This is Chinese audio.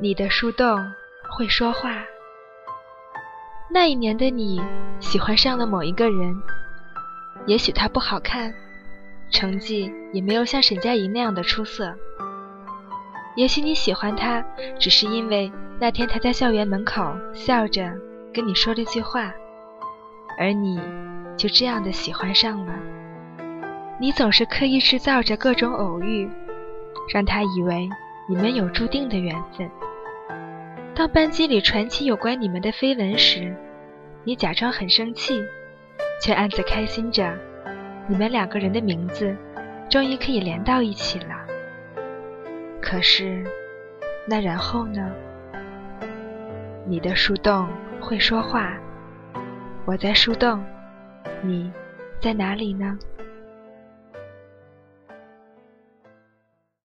你的树洞会说话。那一年的你喜欢上了某一个人，也许他不好看，成绩也没有像沈佳宜那样的出色。也许你喜欢他，只是因为那天他在校园门口笑着跟你说了句话，而你就这样的喜欢上了。你总是刻意制造着各种偶遇，让他以为你们有注定的缘分。当班级里传起有关你们的绯闻时，你假装很生气，却暗自开心着，你们两个人的名字终于可以连到一起了。可是，那然后呢？你的树洞会说话，我在树洞，你在哪里呢？